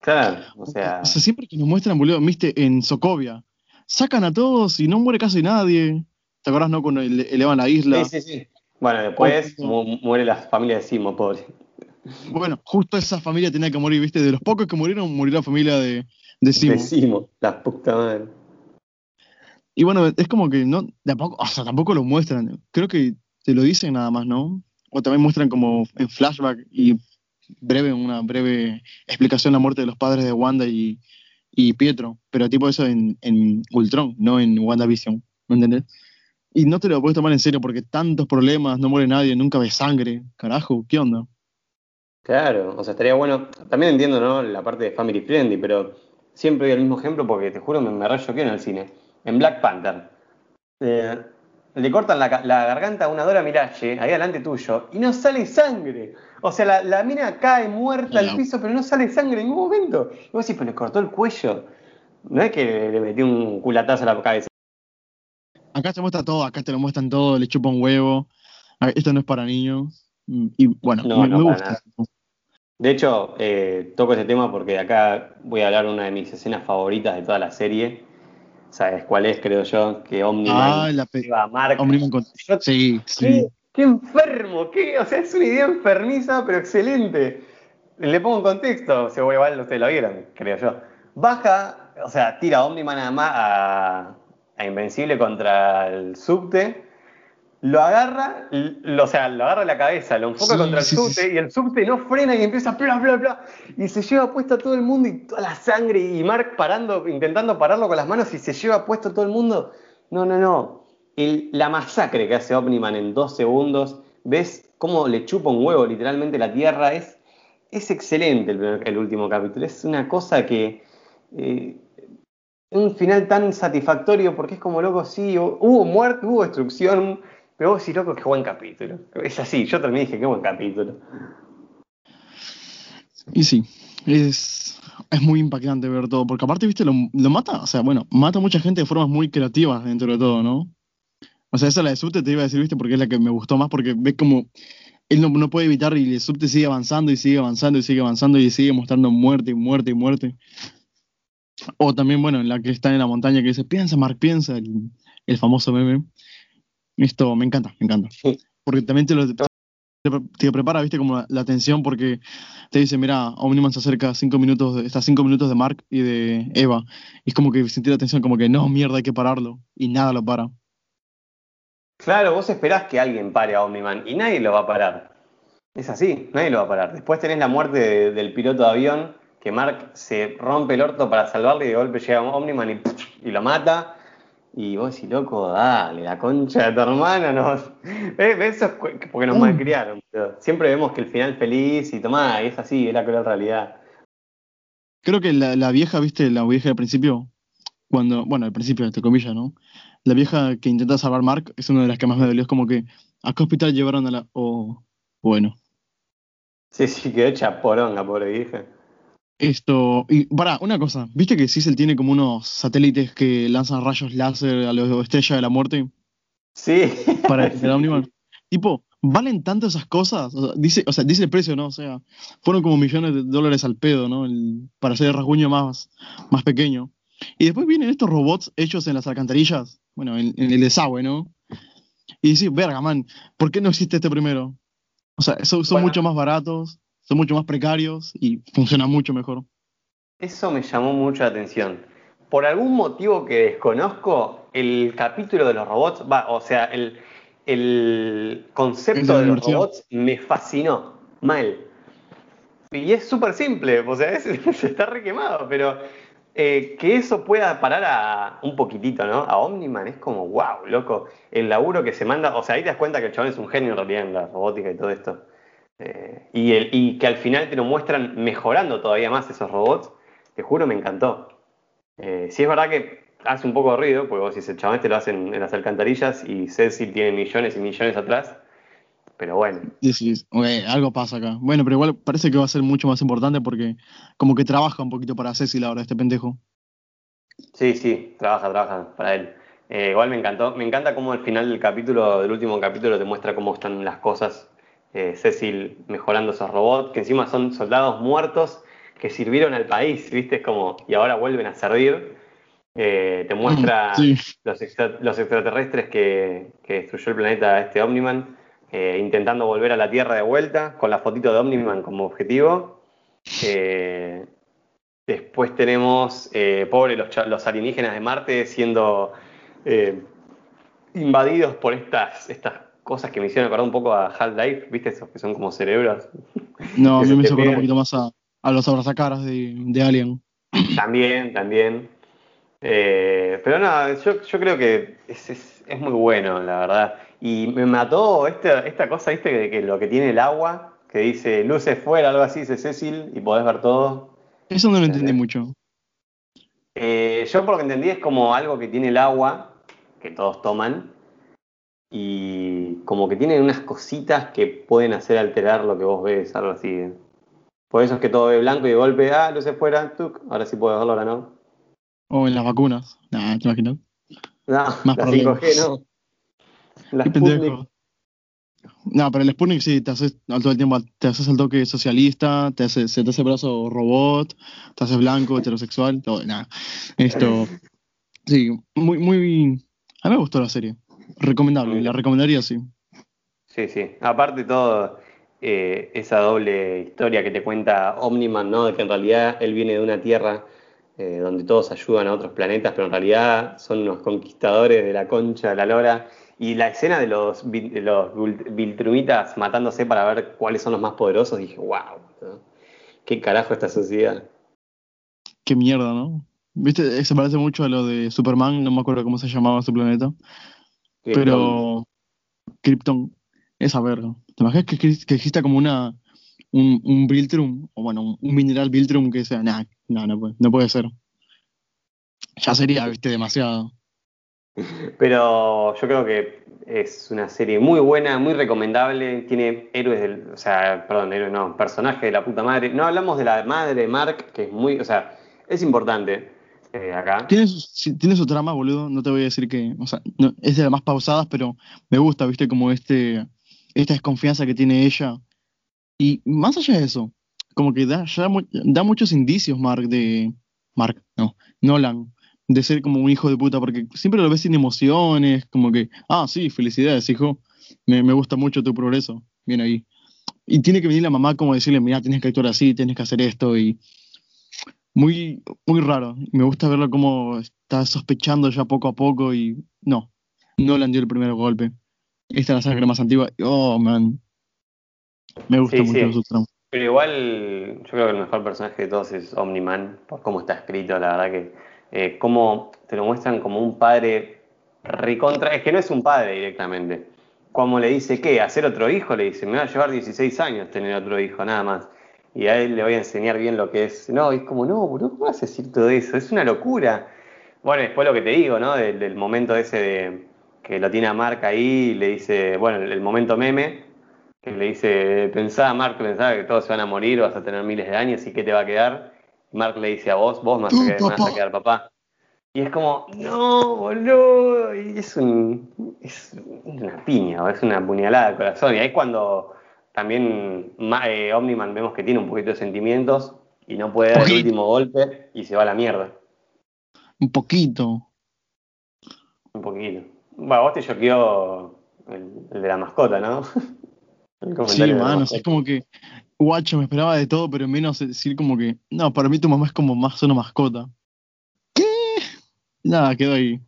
Claro, o sea. siempre que nos muestran, boludo, viste, en Sokovia, sacan a todos y no muere casi nadie. ¿Te acuerdas, no? Cuando elevan la isla. Sí, sí, sí. Bueno, después muere la familia de Simo, pobre. Bueno, justo esa familia tenía que morir, viste, de los pocos que murieron, murió la familia de, de Simo. De Simo, la puta madre. Y bueno, es como que no, de poco, o sea, tampoco lo muestran. Creo que te lo dicen nada más, ¿no? O también muestran como en flashback y breve, una breve explicación de la muerte de los padres de Wanda y, Pietro, pero tipo eso en, en Ultron, no en WandaVision, ¿me entendés? Y no te lo puedes tomar en serio porque tantos problemas, no muere nadie, nunca ves sangre, carajo, ¿qué onda? Claro, o sea, estaría bueno, también entiendo, ¿no? La parte de Family Friendly, pero siempre doy el mismo ejemplo porque te juro me, me rayo que en el cine. En Black Panther. Eh, le cortan la, garganta a una Dora Miralle, ahí delante tuyo, y no sale sangre. O sea, la, la mina cae muerta al piso, pero no sale sangre en ningún momento. Y vos decís, pues le cortó el cuello. No es que le metió un culatazo a la cabeza. Acá se muestra todo, acá te lo muestran todo, le chupa un huevo. Esto no es para niños. Y bueno, me, gusta. De hecho, eh, toco ese tema porque acá voy a hablar de una de mis escenas favoritas de toda la serie ¿Sabes cuál es, creo yo? Que Omniman ah, la a Mark. Omniman con... Sí, sí. Qué, enfermo, qué, o sea, es una idea enfermiza, pero excelente. Le pongo un contexto, se voy igual ustedes lo vieron, creo yo. Baja, o sea, tira a Omniman a, a, a Invencible contra el subte lo agarra, lo, o sea, lo agarra la cabeza, lo enfoca contra el subte y el subte no frena y empieza bla, bla, bla, y se lleva puesto a todo el mundo y toda la sangre y Mark parando, intentando pararlo con las manos y se lleva puesto todo el mundo. No, no, no. la masacre que hace Omniman en dos segundos, ves cómo le chupa un huevo literalmente la tierra, es, es excelente el, último capítulo, es una cosa que... Eh, un final tan satisfactorio porque es como loco, sí, hubo muerte, hubo destrucción, pero vos decís, loco, qué buen capítulo. Es así, yo también dije, qué buen capítulo. Y sí, es, es muy impactante ver todo, porque aparte, viste, lo, mata, o sea, bueno, mata a mucha gente de formas muy creativas dentro de todo, ¿no? O sea, esa la de Subte te iba a decir, viste, porque es la que me gustó más, porque ves como él no, no puede evitar y el Subte sigue avanzando y sigue avanzando y sigue avanzando y sigue mostrando muerte y muerte y muerte. O también, bueno, en la que está en la montaña que dice, piensa, Mark, piensa, el, el famoso meme. Esto me encanta, me encanta. Porque también te lo te, prepara, viste, como la, atención, porque te dice, mira, Omniman se acerca cinco minutos, está cinco minutos de Mark y de Eva. Y es como que sentir la atención, como que no, mierda, hay que pararlo. Y nada lo para. Claro, vos esperás que alguien pare a Omniman y nadie lo va a parar. Es así, nadie lo va a parar. Después tenés la muerte del piloto de avión, que Mark se rompe el orto para salvarle y de golpe llega Omniman y, y lo mata. Y vos decís, loco, dale, la concha de tu hermana nos. Eso es porque nos mm. malcriaron. siempre vemos que el final feliz y tomá, es así, es la cruel realidad. Creo que la, vieja, viste, la vieja al principio, cuando, bueno, al principio, entre comillas, ¿no? la vieja que intenta salvar Mark es una de las que más me dolió. Es como que, ¿a qué hospital llevaron a la...? O, bueno. Sí, sí, quedó hecha poronga, pobre vieja. Esto, y para, una cosa, ¿viste que Cecil tiene como unos satélites que lanzan rayos láser a la estrella de la muerte? Sí. Para el Omniman. Tipo, ¿valen tanto esas cosas? O sea, dice, o sea, dice el precio, ¿no? O sea, fueron como millones de dólares al pedo, ¿no? El- para hacer el rasguño más, más pequeño. Y después vienen estos robots hechos en las alcantarillas, bueno, en, en el desagüe, ¿no? Y dices, verga, man, ¿por qué no existe este primero? O sea, son, son Bueno. mucho más baratos, son mucho más precarios y funcionan mucho mejor. Eso me llamó mucho la atención. Por algún motivo que desconozco, el capítulo de los robots, va, o sea, el, el concepto de los robots me fascinó, mal. Y es súper simple, o sea, es- está re quemado, pero eh, que eso pueda parar a un poquitito, ¿no? A Omniman es como, wow, loco, el laburo que se manda, o sea, ahí te das cuenta que el chabón es un genio en realidad en la robótica y todo esto. Eh, y, el, y que al final te lo muestran mejorando todavía más esos robots, te juro, me encantó. Eh, sí es verdad que hace un poco de ruido, porque vos si el chabón este lo hacen en las alcantarillas y Cecil tiene millones y millones atrás, pero bueno, Decís, "Ok, algo pasa acá. Bueno, pero igual parece que va a ser mucho más importante porque como que trabaja un poquito para Cecil ahora, este pendejo. sí, sí, trabaja, trabaja para él. Eh, igual me encantó, me encanta cómo al final del capítulo, del último capítulo, te muestra cómo están las cosas. Eh, Cecil mejorando esos robots, que encima son soldados muertos que sirvieron al país, ¿viste? Es como, y ahora vuelven a servir. Eh, te muestra Sí. los, extra- los extraterrestres que, que destruyó el planeta este Omniman, eh, intentando volver a la Tierra de vuelta, con la fotito de Omniman como objetivo. Eh, después tenemos, pobre, los, alienígenas de Marte siendo invadidos por estas, estas cosas que me hicieron acordar un poco a Half-Life, ¿viste? Esos que son como cerebros. No, a Que mí me hizo acordar un poquito más a, a los abrazacaras de, de Alien. También, también. Eh, pero no, yo, yo creo que es, es- es muy bueno, la verdad. Y me mató esta, esta cosa, ¿viste? De que lo que tiene el agua, que dice luces fuera, algo así, dice Cecil, y podés ver todo. Eso no lo entendí mucho. Eh, yo por lo que entendí es como algo que tiene el agua, que todos toman, y como que tiene unas cositas que pueden hacer alterar lo que vos ves, algo así. Por eso es que todo ve blanco y de golpe, ah, luces fuera, tuc, ahora sí puedo verlo, ahora no. O en las vacunas. Nah, ¿te imaginas? No, Más la problemas. 5G no. La Sputnik. No, pero el Sputnik sí, te haces al todo el tiempo, te haces el toque socialista, te hace, se te hace brazo robot, te haces blanco, heterosexual, todo, nada. Esto, sí, muy, muy, a mí me gustó la serie. Recomendable, la recomendaría, sí. Sí, sí. Aparte todo, eh, esa doble historia que te cuenta Omniman, ¿no? De que en realidad él viene de una tierra eh, donde todos ayudan a otros planetas, pero en realidad son unos conquistadores de la concha de la lora. Y la escena de los, de los Viltrumitas matándose para ver cuáles son los más poderosos, dije, wow, ¿qué carajo esta sociedad? Qué mierda, ¿no? Viste, se parece mucho a lo de Superman, no me acuerdo cómo se llamaba su planeta, pero Krypton, esa verga. ¿Te imaginas que, que exista como una, un, un Viltrum, o bueno, un, un mineral Viltrum que sea, nah, no, no puede, no puede ser. Ya sería, viste, demasiado. Pero yo creo que es una serie muy buena, muy recomendable. Tiene héroes del. O sea, perdón, héroes no, personaje de la puta madre. No hablamos de la madre de Mark, que es muy. O sea, es importante eh, acá. Tiene su, tiene su trama, boludo, no te voy a decir que, o sea, no, es de las más pausadas, pero me gusta, viste, como este, esta desconfianza que tiene ella. Y más allá de eso, como que da, ya mu- da muchos indicios, Mark, de, Mark, no, Nolan, de ser como un hijo de puta, porque siempre lo ves sin emociones, como que, ah, sí, felicidades, hijo, me, me gusta mucho tu progreso, bien ahí. Y tiene que venir la mamá como decirle, mira, tienes que actuar así, tienes que hacer esto, y muy, muy raro. Me gusta verlo como está sospechando ya poco a poco, y no, Nolan dio el primer golpe. Esta es la sangre más antigua, oh, man, me gusta Sí, mucho sí. su. Pero igual, yo creo que el mejor personaje de todos es Omni-Man, por cómo está escrito, la verdad que. Eh, cómo te lo muestran como un padre recontra. Es que no es un padre directamente. Como le dice, ¿qué? ¿Hacer otro hijo? Le dice, me va a llevar 16 años tener otro hijo, nada más. Y a él le voy a enseñar bien lo que es. No, y es como, no, boludo, ¿cómo vas a decir todo eso? Es una locura. Bueno, después lo que te digo, ¿no? Del, del momento ese de que lo tiene a Mark ahí y le dice, bueno, el, el momento meme, que le dice, pensá, Mark, pensá que todos se van a morir, vas a tener miles de años y qué te va a quedar. Y Mark le dice a vos, vos me vas vas a papá. quedar papá. Y es como, no, boludo, y es, un, es una piña, es una puñalada al corazón. Y ahí es cuando también eh, Omniman vemos que tiene un poquito de sentimientos y no puede dar el último golpe y se va a la mierda. Un poquito. Un poquito. Bueno, vos te choqueó el, el de la mascota, ¿no? El Sí, mano, es como que, guacho, me esperaba de todo, pero menos decir como que, no, para mí tu mamá es como más una mascota. ¿Qué? Nada, quedó ahí.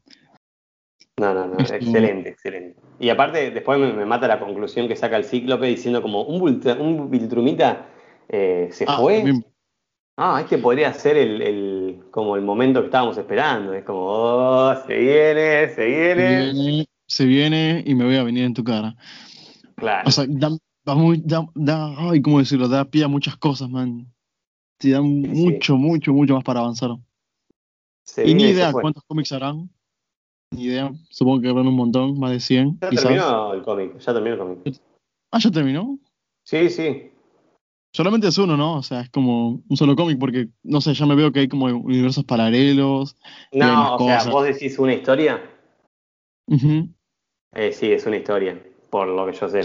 No, no, no, excelente, excelente. Y aparte, después me, me mata la conclusión que saca el cíclope diciendo como un, Bultra- un Viltrumita eh, se Ah, fue. también. Ah, este podría ser el, el- como el momento que estábamos esperando. Es como, oh, se viene, se Se viene. viene, se viene y me voy a venir en tu cara. Claro. O sea, da, da muy, da, da- ay, ¿cómo decirlo? Da pie a muchas cosas, man. Te da mucho, mucho, mucho más para avanzar. se Y ni viene idea cuántos cómics harán. Ni idea. Supongo que habrán un montón, más de 100. Ya quizás. terminó el cómic, ya terminó el cómic. Ah, ya terminó. Sí, sí. Solamente es uno, ¿no? O sea, es como un solo cómic porque, no sé, ya me veo que hay como universos paralelos. No, o sea, vos decís una historia. Ujú. Eh, sí, es una historia, por lo que yo sé.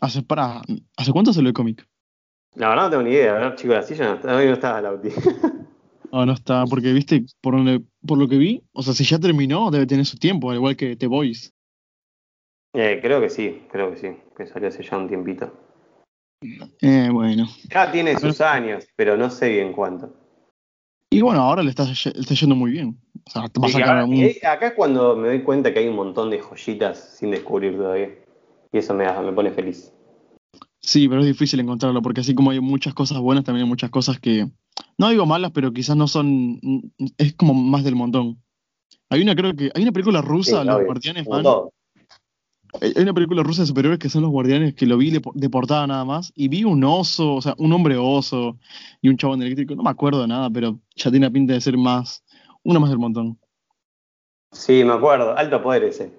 Hace, para, ¿Hace cuánto salió el cómic? La verdad no tengo ni idea, ¿verdad, chicos? La silla no, hoy no Lauti. No, no está, porque viste, por, donde, por lo que vi, o sea, si ya terminó, debe tener su tiempo, al igual que The Voice. Eh, creo que sí, creo que sí, que salió hace ya un tiempito. Eh, bueno. Ya tiene A ver. sus años, pero no sé bien cuánto. Y bueno, ahora le está, le está yendo muy bien. O sea, va a Sí, sacar ahora- un- eh, acá es cuando me doy cuenta que hay un montón de joyitas sin descubrir todavía. Y eso me, me pone feliz. Sí, pero es difícil encontrarlo, porque así como hay muchas cosas buenas, también hay muchas cosas que, no digo malas, pero quizás no son, es como más del montón. Hay una, creo que, hay una película rusa, Sí, Los obvio, Guardianes. Hay una película rusa de superhéroes que son Los Guardianes, que lo vi de, portada nada más, y vi un oso, o sea, un hombre oso y un chabón eléctrico, no me acuerdo de nada, pero ya tiene pinta de ser más, uno más del montón. Sí, me acuerdo. Alto poder ese,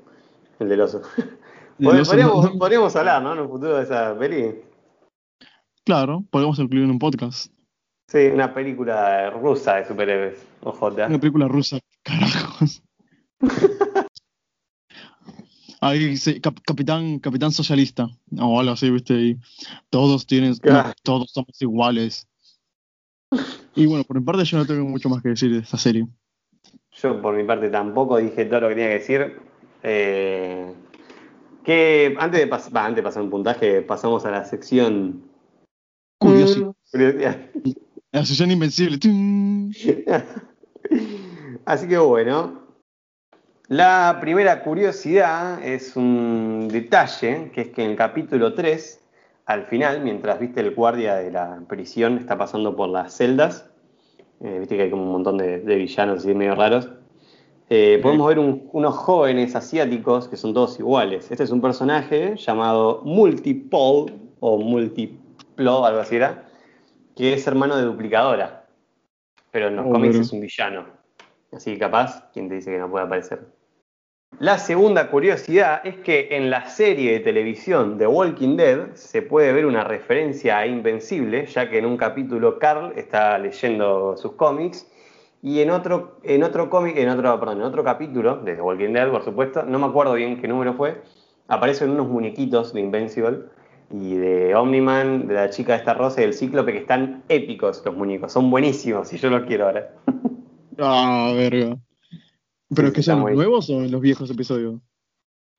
el del oso. El Pod- oso, podríamos, no- podríamos hablar, ¿no? En un futuro de esa peli. Claro, podemos incluir en un podcast. Sí, una película rusa de superhéroes. Ojota. Una película rusa, carajos. Ahí dice cap- capitán, capitán socialista. O algo así, viste. Y todos tienen, no, todos somos iguales. Y bueno, por mi parte yo no tengo mucho más que decir de esta serie. Yo por mi parte tampoco dije todo lo que tenía que decir. Eh, que antes de, pas- antes de pasar un puntaje, pasamos a la sección curiosidad. La sesión invencible. ¡Tum! Así que bueno, la primera curiosidad es un detalle, que es que en el capítulo 3, al final, mientras viste el guardia de la prisión está pasando por las celdas, eh, viste que hay como un montón de, de villanos así medio raros, eh, podemos ver un- unos jóvenes asiáticos que son todos iguales. Este es un personaje llamado Multipole o Multiplo, algo así era, que es hermano de Duplicadora. Pero en los Oh, cómics bueno. es un villano. Así que capaz, ¿quién te dice que no puede aparecer? La segunda curiosidad es que en la serie de televisión The Walking Dead se puede ver una referencia a Invencible, ya que en un capítulo Carl está leyendo sus cómics y en otro, en otro cómic, en otro, perdón, en otro capítulo de The Walking Dead, por supuesto, no me acuerdo bien qué número fue, aparecen unos muñequitos de Invincible y de Omniman, de la chica esta rosa y del Cíclope que están épicos los muñecos, son buenísimos y yo los quiero ahora. Ah, verga. ¿Pero Sí, que sean muy- nuevos o los viejos episodios?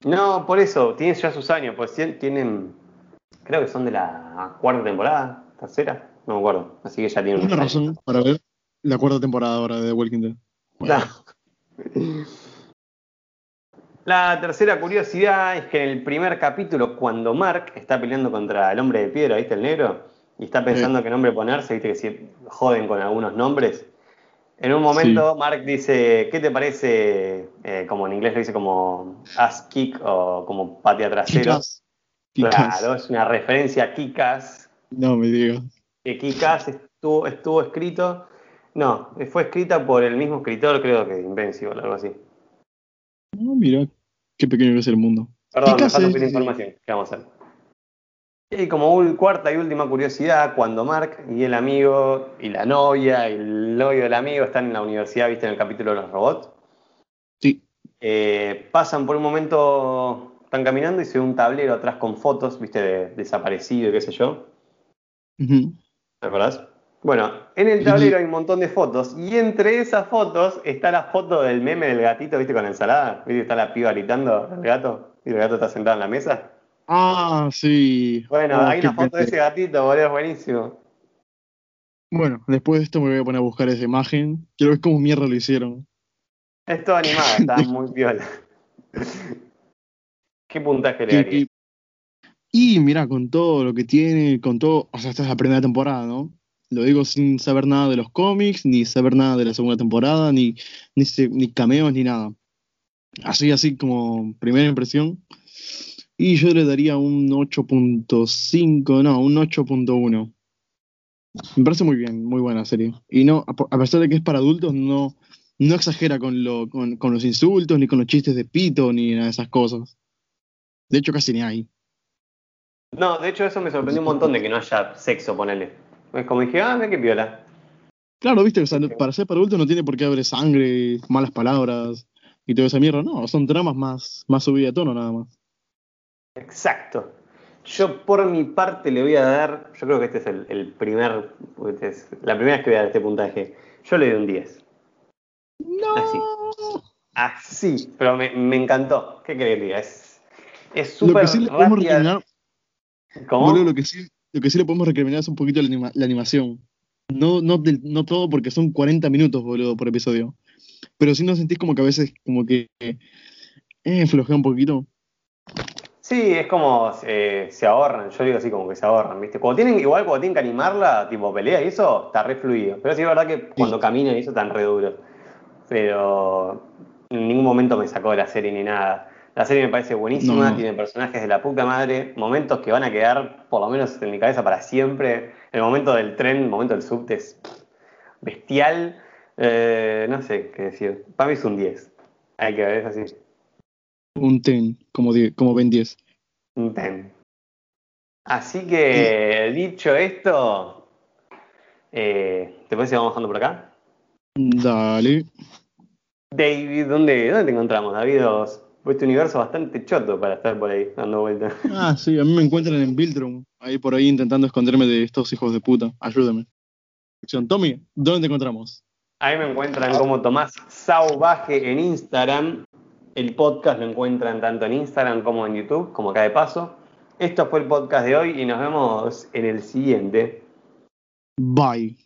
No, por eso, tienen ya sus años, pues tien- tienen, creo que son de la cuarta temporada, tercera, no me acuerdo, así que ya tienen Una años. razón para ver la cuarta temporada ahora de The Walking Dead. Bueno, No. La tercera curiosidad es que en el primer capítulo, cuando Mark está peleando contra el hombre de piedra, ¿viste el negro? Y está pensando qué nombre ponerse, ¿viste que si joden con algunos nombres? En un momento Mark dice, ¿qué te parece? eh, como en inglés lo dice como ass kick o como patea trasero. Kick-Ass. Claro, es una referencia a Kikas, No me digas. que Kikas estuvo, estuvo escrito No, fue escrita por el mismo escritor, creo que de Invincible, algo así. No, mira, qué pequeño que es el mundo. Perdón, ¿Y qué me falta pedir información. ¿Qué vamos a hacer? Y como cuarta y última curiosidad, cuando Mark y el amigo, y la novia, y el novio del amigo están en la universidad, viste en el capítulo de los robots, Sí. eh, pasan por un momento, están caminando y se ve un tablero atrás con fotos, viste, de desaparecido y qué sé yo. ¿Te acordás? Bueno, en el tablero hay un montón de fotos y entre esas fotos está la foto del meme del gatito, ¿viste? Con la ensalada. ¿Viste? Está la piba gritando al gato y el gato está sentado en la mesa. Ah, sí. Bueno, Oh, hay una foto de ese gatito, boludo, es buenísimo. Bueno, después de esto me voy a poner a buscar esa imagen. Quiero ver cómo mierda lo hicieron. Es todo animado, está muy piola. ¿Qué puntaje le darías? que- Y mira, con todo lo que tiene, con todo, o sea, esta es la primera temporada, ¿no? Lo digo sin saber nada de los cómics, ni saber nada de la segunda temporada, ni, ni, ni cameos, ni nada. Así, así como primera impresión. Y yo le daría un 8.5, no, un 8.1. Me parece muy bien, muy buena serie. Y no, a a pesar de que es para adultos, no, no exagera con, lo, con, con los insultos, ni con los chistes de pito, ni nada de esas cosas. De hecho, casi ni hay. No, de hecho eso me sorprendió un montón de que no haya sexo, ponele. Es como dije, ah, mira qué piola. Claro, viste, o sea, para ser para adultos no tiene por qué haber sangre, malas palabras y toda esa mierda. No, son tramas más, más subidas de tono nada más. Exacto. Yo por mi parte le voy a dar, yo creo que este es el, el primer, este es la primera vez que voy a dar este puntaje. Yo le doy un 10. No. Así. Así, pero me, me encantó. ¿Qué querés que diga? Es es súper rápida. recriminar, ¿Cómo? boludo, lo que sí, lo que sí le podemos recriminar es un poquito la, anima- la animación. No, no, del- no todo porque son 40 minutos, boludo, por episodio. Pero sí nos sentís como que a veces como que eh, flojea un poquito. Sí, es como eh, se ahorran, yo digo así como que se ahorran, ¿viste? Cuando tienen, igual cuando tienen que animarla, tipo pelea y eso, está re fluido. Pero sí es verdad que cuando caminan y eso están re duros. Pero en ningún momento me sacó de la serie ni nada. La serie me parece buenísima, No. tiene personajes de la puta madre, momentos que van a quedar por lo menos en mi cabeza para siempre. El momento del tren, el momento del subte es bestial. Eh, no sé qué decir. Para mí es un 10. Hay que ver, es así. Un ten, como, die- como Ben 10. Un ten. Así que, dicho esto, eh, ¿te parece que vamos bajando por acá? Dale. David, ¿dónde, dónde te encontramos, David? Vos- Este universo bastante choto para estar por ahí dando vueltas. Ah, sí, a mí me encuentran en Viltrum, ahí por ahí intentando esconderme de estos hijos de puta. Ayúdame. Tommy, ¿dónde te encontramos? Ahí me encuentran como Tomás Sauvaje en Instagram. El podcast lo encuentran tanto en Instagram como en YouTube, como acá de paso. Esto fue el podcast de hoy y nos vemos en el siguiente. Bye.